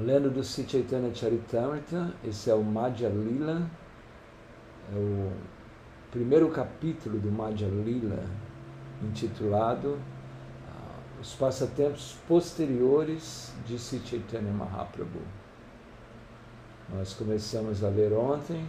Lendo do Chaitanya Charitamrita, esse é o Madhya Lila, é o primeiro capítulo do Madhya Lila, intitulado ah, Os Passatempos Posteriores de Sri Mahaprabhu. Nós começamos a ler ontem,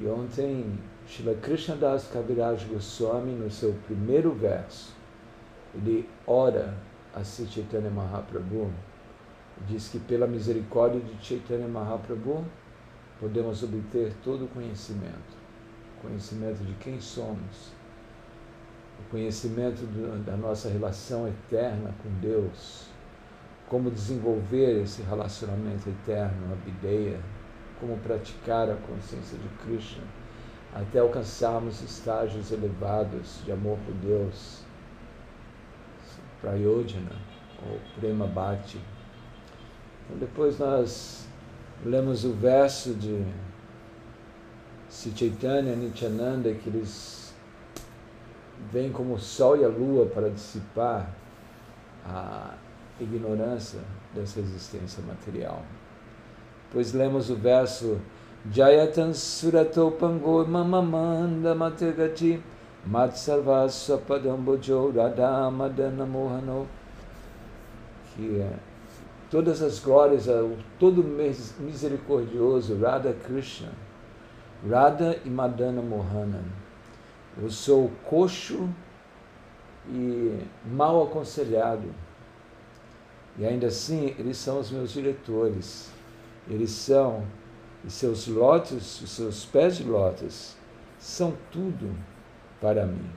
e ontem Srila Krishnadas Kaviraj Goswami, no seu primeiro verso, ele ora a Sri Mahaprabhu diz que pela misericórdia de Chaitanya Mahaprabhu podemos obter todo o conhecimento, conhecimento de quem somos, o conhecimento da nossa relação eterna com Deus, como desenvolver esse relacionamento eterno, a videia, como praticar a consciência de Krishna, até alcançarmos estágios elevados de amor por Deus, Prayojana ou Prema Bhakti, depois nós lemos o verso de Chaitanya Nityananda, que eles vêm como o sol e a lua para dissipar a ignorância dessa existência material. Depois lemos o verso Jayatan Suratopango Mamamanda Matagati Matsarvasya Padambojo Radha Madana Mohano que é todas as glórias ao todo misericordioso Radha Krishna, Radha e Madana Mohana. Eu sou coxo e mal aconselhado. E ainda assim, eles são os meus diretores. Eles são, e seus lótus, os seus pés de lótus, são tudo para mim.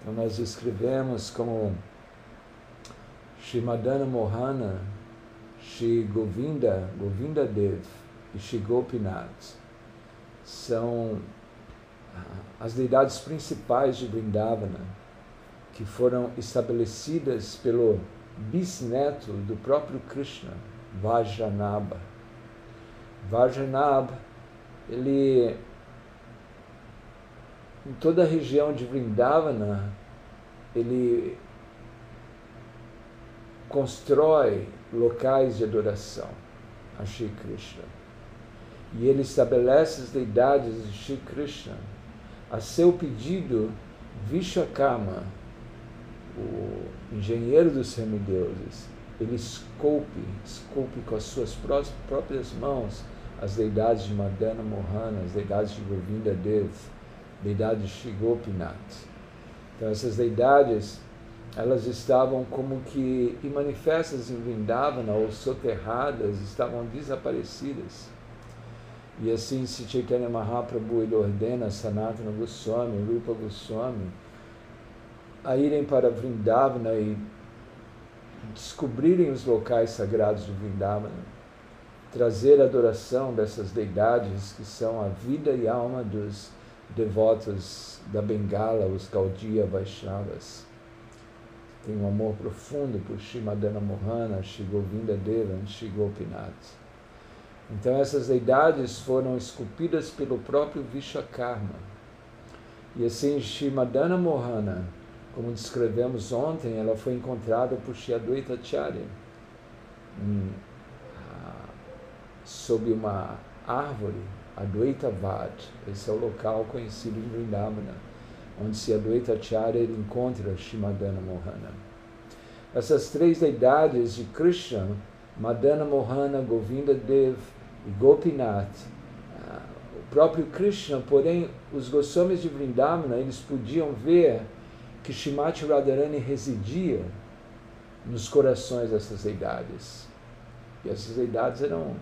Então nós escrevemos como Shimadana Mohana Shri Govinda, Govinda Dev e Shri Gopinath são ah, as deidades principais de Vrindavana, que foram estabelecidas pelo bisneto do próprio Krishna, Vajranabha. Vajranabha, ele em toda a região de Vrindavana, ele constrói locais de adoração a Shri Krishna. E ele estabelece as deidades de Shri Krishna. A seu pedido, Vishwakarma, o engenheiro dos semideuses, ele esculpe, esculpe com as suas próprias mãos as deidades de Madana Mohana, as deidades de Govinda Dev, deidade de Shri Gopinath. Então essas deidades elas estavam como que manifestas em Vrindavana ou soterradas, estavam desaparecidas. E assim, se Chaitanya Mahaprabhu ele ordena Sanatana Goswami, Rupa Goswami, a irem para Vrindavana e descobrirem os locais sagrados de Vrindavana, trazer a adoração dessas deidades que são a vida e alma dos devotos da Bengala, os Gaudiya Vaishnavas tem um amor profundo por Shimadana Mohana, Shigovinda Deva e Shigopinath. Então essas deidades foram esculpidas pelo próprio Vishakarma. E assim Shimadana Mohana, como descrevemos ontem, ela foi encontrada por Shiadwaita Acharya ah, sob uma árvore, Adwaita Vad. Esse é o local conhecido em Vrindavana onde se Advaita Acharya encontra Shimadana Mohana. Essas três deidades de Krishna, Madana Mohana, Govinda Dev e Gopinath, uh, o próprio Krishna, porém, os Goswamis de Vrindavana, eles podiam ver que Shimati Radharani residia nos corações dessas deidades. E essas deidades eram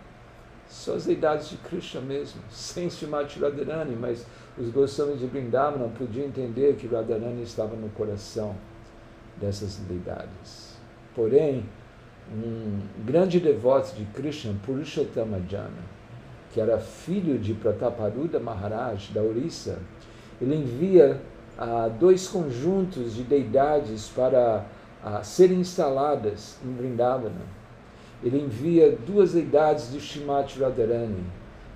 só as deidades de Krishna mesmo, sem Shimati Radharani, mas os Goswamis de Brindavana podiam entender que Radharani estava no coração dessas deidades. Porém, um grande devoto de Krishna, Purushottama Jana, que era filho de Prataparuda Maharaj, da Orissa, ele envia ah, dois conjuntos de deidades para ah, serem instaladas em Vrindavana. Ele envia duas deidades de Shimati Radharani,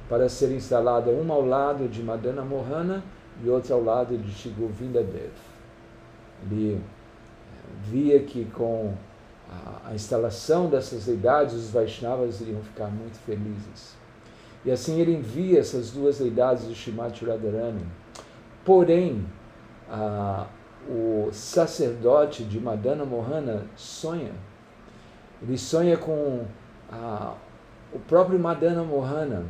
para ser instalada uma ao lado de Madana Mohana e outra ao lado de Shigovinda Dev. Ele via que com a, instalação dessas deidades, os Vaishnavas iriam ficar muito felizes. E assim ele envia essas duas deidades do Shrimati Radharani. Porém, a, o sacerdote de Madana Mohana sonha. Ele sonha com a, o próprio Madana Mohana.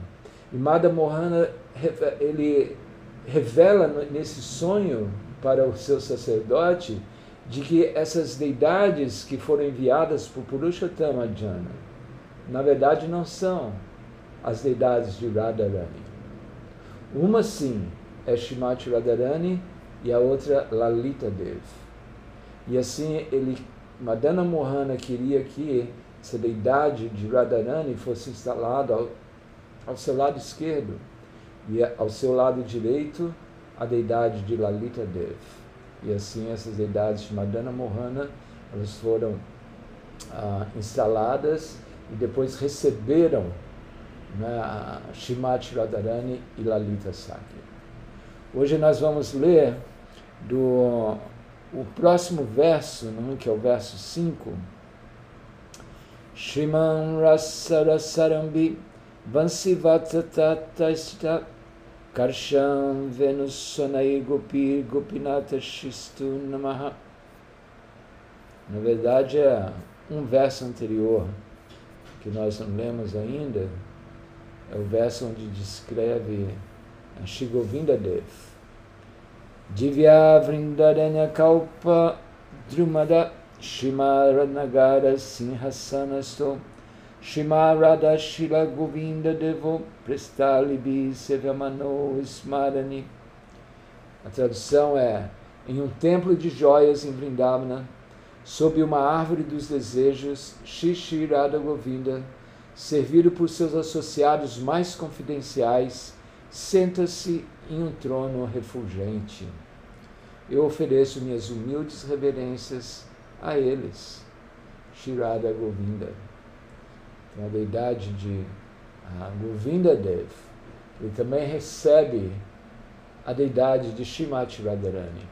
E Madana Mohana ele revela nesse sonho para o seu sacerdote de que essas deidades que foram enviadas por Purushottama Jana, na verdade não são as deidades de Radharani. Uma sim é Shimati Radharani e a outra Lalita Dev. E assim ele, Madana Mohana queria que essa deidade de Radharani fosse instalada ao, seu lado esquerdo e ao seu lado direito a deidade de Lalita Dev. E assim essas deidades de Madana Mohana, elas foram ah, instaladas e depois receberam né, Shimati Radharani e Lalita Sakya. Hoje nós vamos ler do o próximo verso, né, que é o verso 5. Shriman Rasarasarambi Vansivatataista Karsham Venusonai Gopir Gopinata Shistu Namaha. Na verdade é um verso anterior que nós não lemos ainda, é o verso onde descreve a Shigovinda Dev. Divya Vrindaranya Kalpa Drumada Shimaranagara Sinhasanasto Shimarada Shila Govinda Devo Prestalibi Sevamano Smarani. A tradução é: Em um templo de joias em Vrindavana, sob uma árvore dos desejos, Shishirada Govinda, servido por seus associados mais confidenciais, senta-se em um trono refulgente. Eu ofereço minhas humildes reverências a eles. Shirada Govinda a deidade de uh, Govinda Dev, ele também recebe a deidade de Shimati Radharani.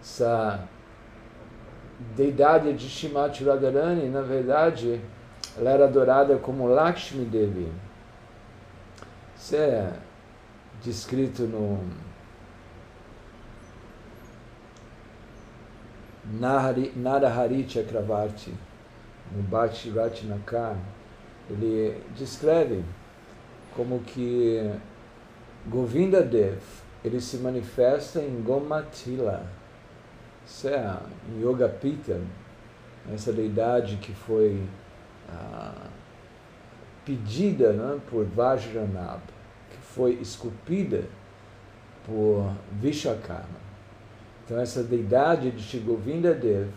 Essa deidade de Shimati Radharani, na verdade, ela era adorada como Lakshmi Devi. Isso é descrito no Narahari Chakravarti no Bhakti Ratnakar, ele descreve como que Govinda Dev ele se manifesta em Gomatila, isso é em Yoga Pita, essa deidade que foi ah, pedida né, por Vajranab, que foi esculpida por Vishakarma. Então essa deidade de Shigovinda Dev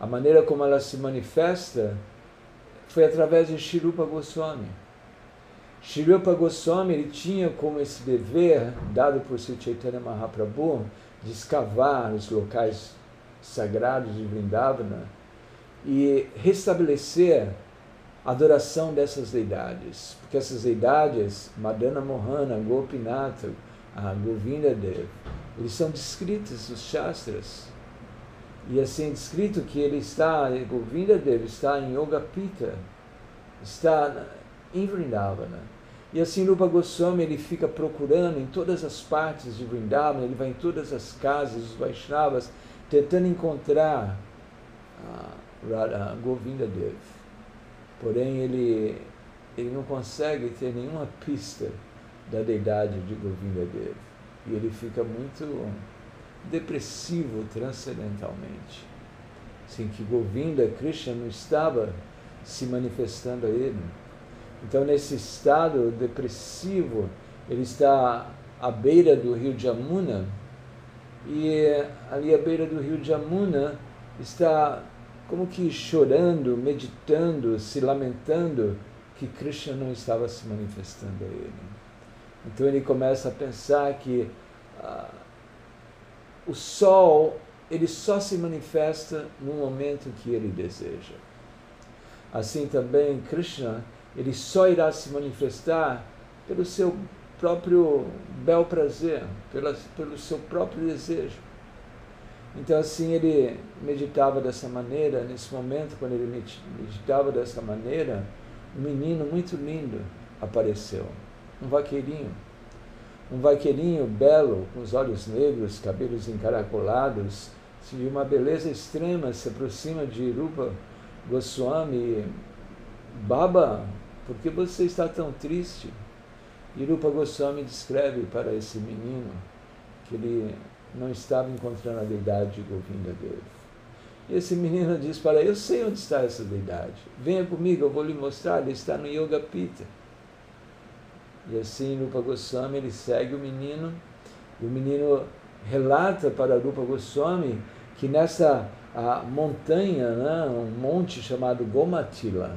a maneira como ela se manifesta foi através de Shirupa Goswami. Shirupa Goswami ele tinha como esse dever, dado por Sri Chaitanya Mahaprabhu, de escavar os locais sagrados de Vrindavana e restabelecer a adoração dessas deidades. Porque essas deidades, Madana Mohana, Gopinata, a Govinda Dev, eles são descritos nos Shastras. E assim é descrito que ele está, Govinda dele está em Yoga Pita, está em Vrindavana. E assim Rupa Goswami ele fica procurando em todas as partes de Vrindavana, ele vai em todas as casas, os Vaishnavas, tentando encontrar a Govinda Dev. Porém, ele, ele não consegue ter nenhuma pista da deidade de Govinda Dev. E ele fica muito depressivo transcendentalmente. Assim, que Govinda, Krishna, não estava se manifestando a ele. Então, nesse estado depressivo, ele está à beira do rio Jamuna, e ali à beira do rio Jamuna está como que chorando, meditando, se lamentando que Krishna não estava se manifestando a ele. Então ele começa a pensar que ah, o sol ele só se manifesta no momento que ele deseja. Assim também Krishna, ele só irá se manifestar pelo seu próprio bel prazer, pela, pelo seu próprio desejo. Então, assim, ele meditava dessa maneira. Nesse momento, quando ele meditava dessa maneira, um menino muito lindo apareceu. Um vaqueirinho. Um vaqueirinho belo, com os olhos negros, cabelos encaracolados, de uma beleza extrema, se aproxima de Rupa Goswami. Baba, por que você está tão triste? E Rupa Goswami descreve para esse menino que ele não estava encontrando a deidade de Govinda Deva. E esse menino diz para ele, eu sei onde está essa deidade. Venha comigo, eu vou lhe mostrar, ele está no Yoga Pita. E assim Rupa Goswami, ele segue o menino, e o menino relata para Rupa Goswami que nessa montanha, né, um monte chamado Gomatila,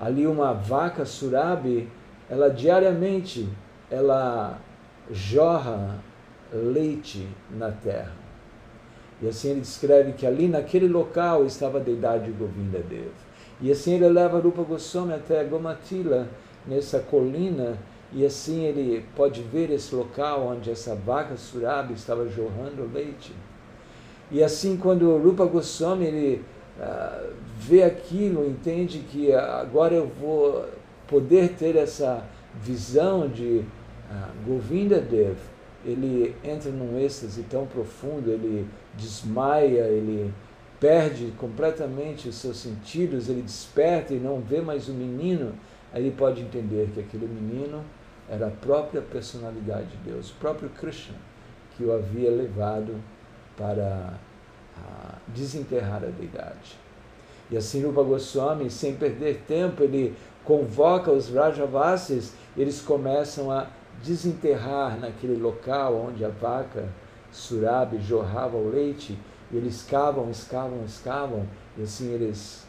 ali uma vaca surabi, ela diariamente, ela jorra leite na terra. E assim ele descreve que ali naquele local estava a deidade de Govinda Deva. E assim ele leva Rupa Goswami até Gomatila, nessa colina, e assim ele pode ver esse local onde essa vaca Surabi estava jorrando leite. E assim quando Rupa Goswami ele uh, vê aquilo, entende que agora eu vou poder ter essa visão de uh, Govinda Deva, ele entra num êxtase tão profundo, ele desmaia, ele perde completamente os seus sentidos, ele desperta e não vê mais o menino, aí ele pode entender que aquele menino era a própria personalidade de Deus, o próprio Krishna, que o havia levado para desenterrar a deidade. E assim Rupa Goswami, sem perder tempo, ele convoca os Rajavasis, eles começam a desenterrar naquele local onde a vaca Surabi jorrava o leite, e eles cavam, escavam, escavam, e assim eles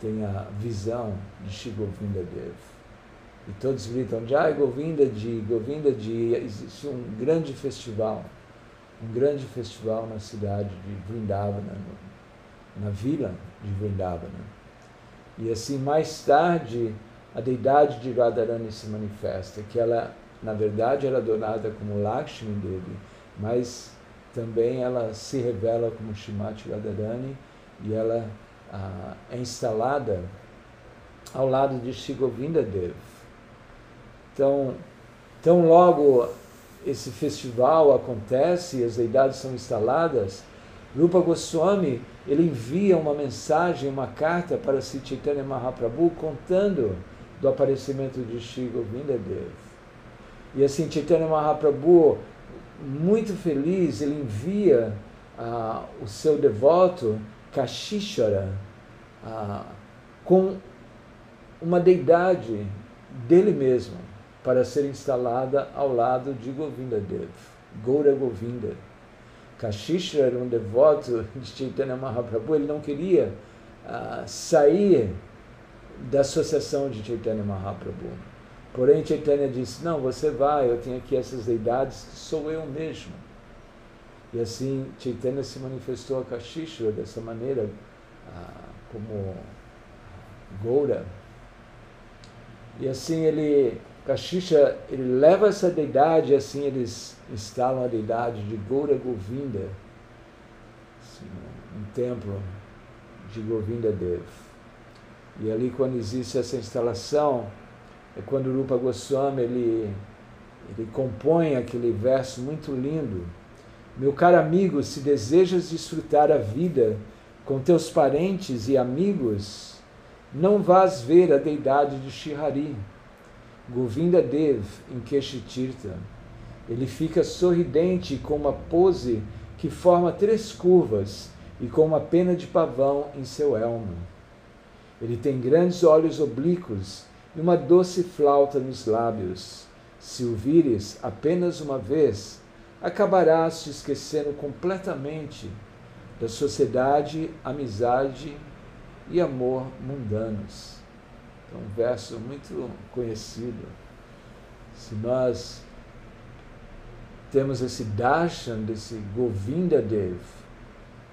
têm a visão de Shigovinda Dev. E todos gritam, Jai Govinda de Govinda de existe um grande festival, um grande festival na cidade de Vrindavana, na vila de Vrindavana. E assim, mais tarde, a deidade de Radharani se manifesta, que ela na verdade era adorada como Lakshmi Devi, mas também ela se revela como Shimati Radharani e ela ah, é instalada ao lado de Shigovinda Dev. Então, tão logo esse festival acontece as deidades são instaladas, Rupa Goswami ele envia uma mensagem, uma carta para Sri Chaitanya Mahaprabhu contando do aparecimento de Shigovinda Dev. E assim, Chaitanya Mahaprabhu, muito feliz, ele envia ah, o seu devoto, Kashishara, ah, com uma deidade dele mesmo, para ser instalada ao lado de Govinda Dev, Goura Govinda. Kashishara era um devoto de Chaitanya Mahaprabhu, ele não queria ah, sair da associação de Chaitanya Mahaprabhu. Porém, Chaitanya disse: Não, você vai, eu tenho aqui essas deidades, sou eu mesmo. E assim, Chaitanya se manifestou a Kashishra dessa maneira, ah, como Goura. E assim ele, Kashishra, ele leva essa deidade, assim eles instalam a deidade de Goura Govinda, assim, um templo de Govinda Dev. E ali, quando existe essa instalação, é quando Rupa Goswami ele, ele compõe aquele verso muito lindo. Meu caro amigo, se desejas desfrutar a vida com teus parentes e amigos, não vás ver a deidade de Shihari, Govinda Dev, em Keshitirtha. Ele fica sorridente com uma pose que forma três curvas e com uma pena de pavão em seu elmo. Ele tem grandes olhos oblíquos e uma doce flauta nos lábios. Se o vires apenas uma vez, acabarás te esquecendo completamente da sociedade, amizade e amor mundanos. É um verso muito conhecido. Se nós temos esse darshan desse Govinda Dev,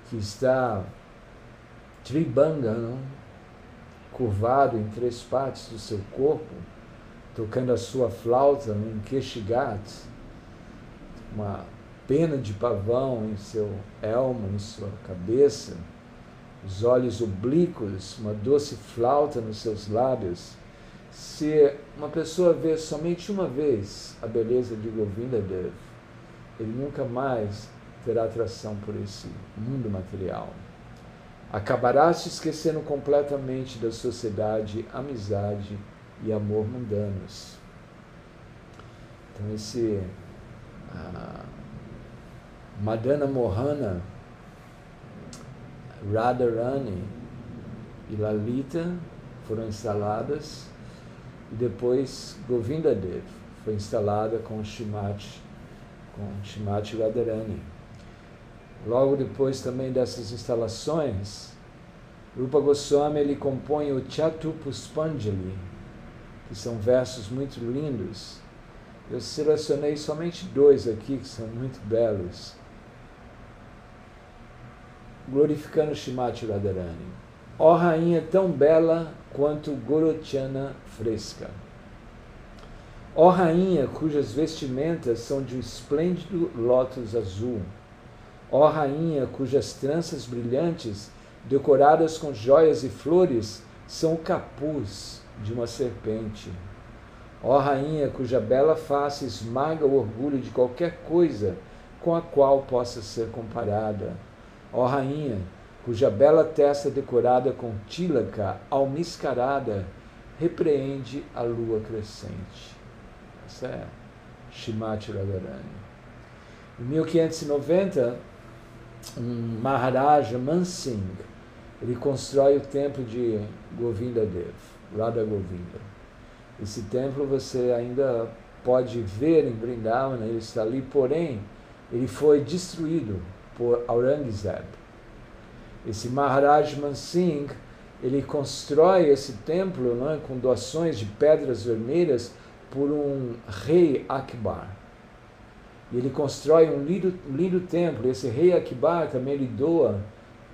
que está tribanga, curvado em três partes do seu corpo, tocando a sua flauta no Keshigat, uma pena de pavão em seu elmo, em sua cabeça, os olhos oblíquos, uma doce flauta nos seus lábios. Se uma pessoa vê somente uma vez a beleza de Govinda Dev, ele nunca mais terá atração por esse mundo material. Acabará se esquecendo completamente da sociedade, amizade e amor mundanos. Então, esse uh, Madana Mohana, Radharani e Lalita foram instaladas e depois Govinda Dev foi instalada com Shimati, com Shimati Radharani. Logo depois também dessas instalações, Rupa Goswami ele compõe o Chatupuspanjali, que são versos muito lindos. Eu selecionei somente dois aqui que são muito belos. Glorificando Shimati Radharani. Ó rainha tão bela quanto Gorochana fresca. Ó rainha cujas vestimentas são de um esplêndido lótus azul Ó rainha, cujas tranças brilhantes, decoradas com joias e flores, são o capuz de uma serpente. Ó rainha, cuja bela face esmaga o orgulho de qualquer coisa com a qual possa ser comparada. Ó rainha, cuja bela testa decorada com tílaca almiscarada repreende a lua crescente. Essa é Shimati Radharani. Em 1590, um Maharaja Mansingh, ele constrói o templo de Govinda Dev, Radha Govinda. Esse templo você ainda pode ver em Vrindavan, ele está ali, porém, ele foi destruído por Aurangzeb. Esse Maharaj Mansingh, ele constrói esse templo não é, com doações de pedras vermelhas por um rei Akbar. E ele constrói um lindo, lindo templo. Esse rei Akbar também lhe doa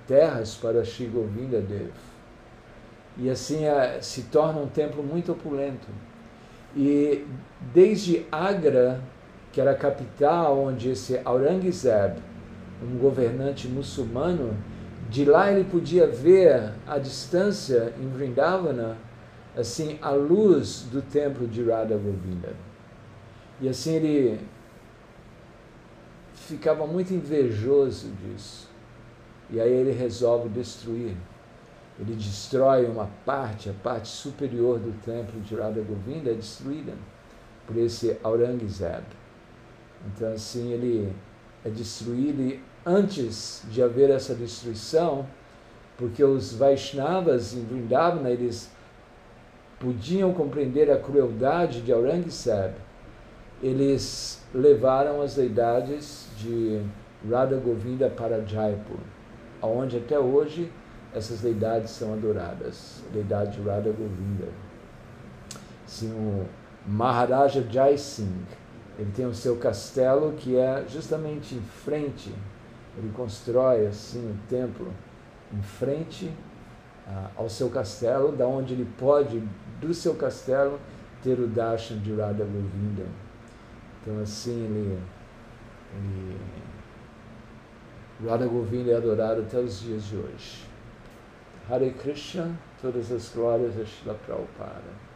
terras para Sri Govinda Dev. E assim é, se torna um templo muito opulento. E desde Agra, que era a capital onde esse Aurangzeb, um governante muçulmano, de lá ele podia ver à distância em Vrindavana, assim, a luz do templo de Radha Govinda. E assim ele ficava muito invejoso disso. E aí ele resolve destruir. Ele destrói uma parte, a parte superior do templo de Radha Govinda é destruída por esse Aurangzeb. Então assim ele é destruído e antes de haver essa destruição, porque os Vaishnavas em Vrindavana eles podiam compreender a crueldade de Aurangzeb, eles levaram as deidades de Radha Govinda para Jaipur, onde até hoje essas deidades são adoradas, deidade de Radha Govinda. Sim, o Maharaja Jai Singh, ele tem o seu castelo que é justamente em frente, ele constrói assim o templo em frente uh, ao seu castelo, da onde ele pode, do seu castelo, ter o darshan de Radha Govinda. Então assim ele, ele Radha Govinda é adorado até os dias de hoje. Hare Krishna, todas as glórias a Shila Prabhupada.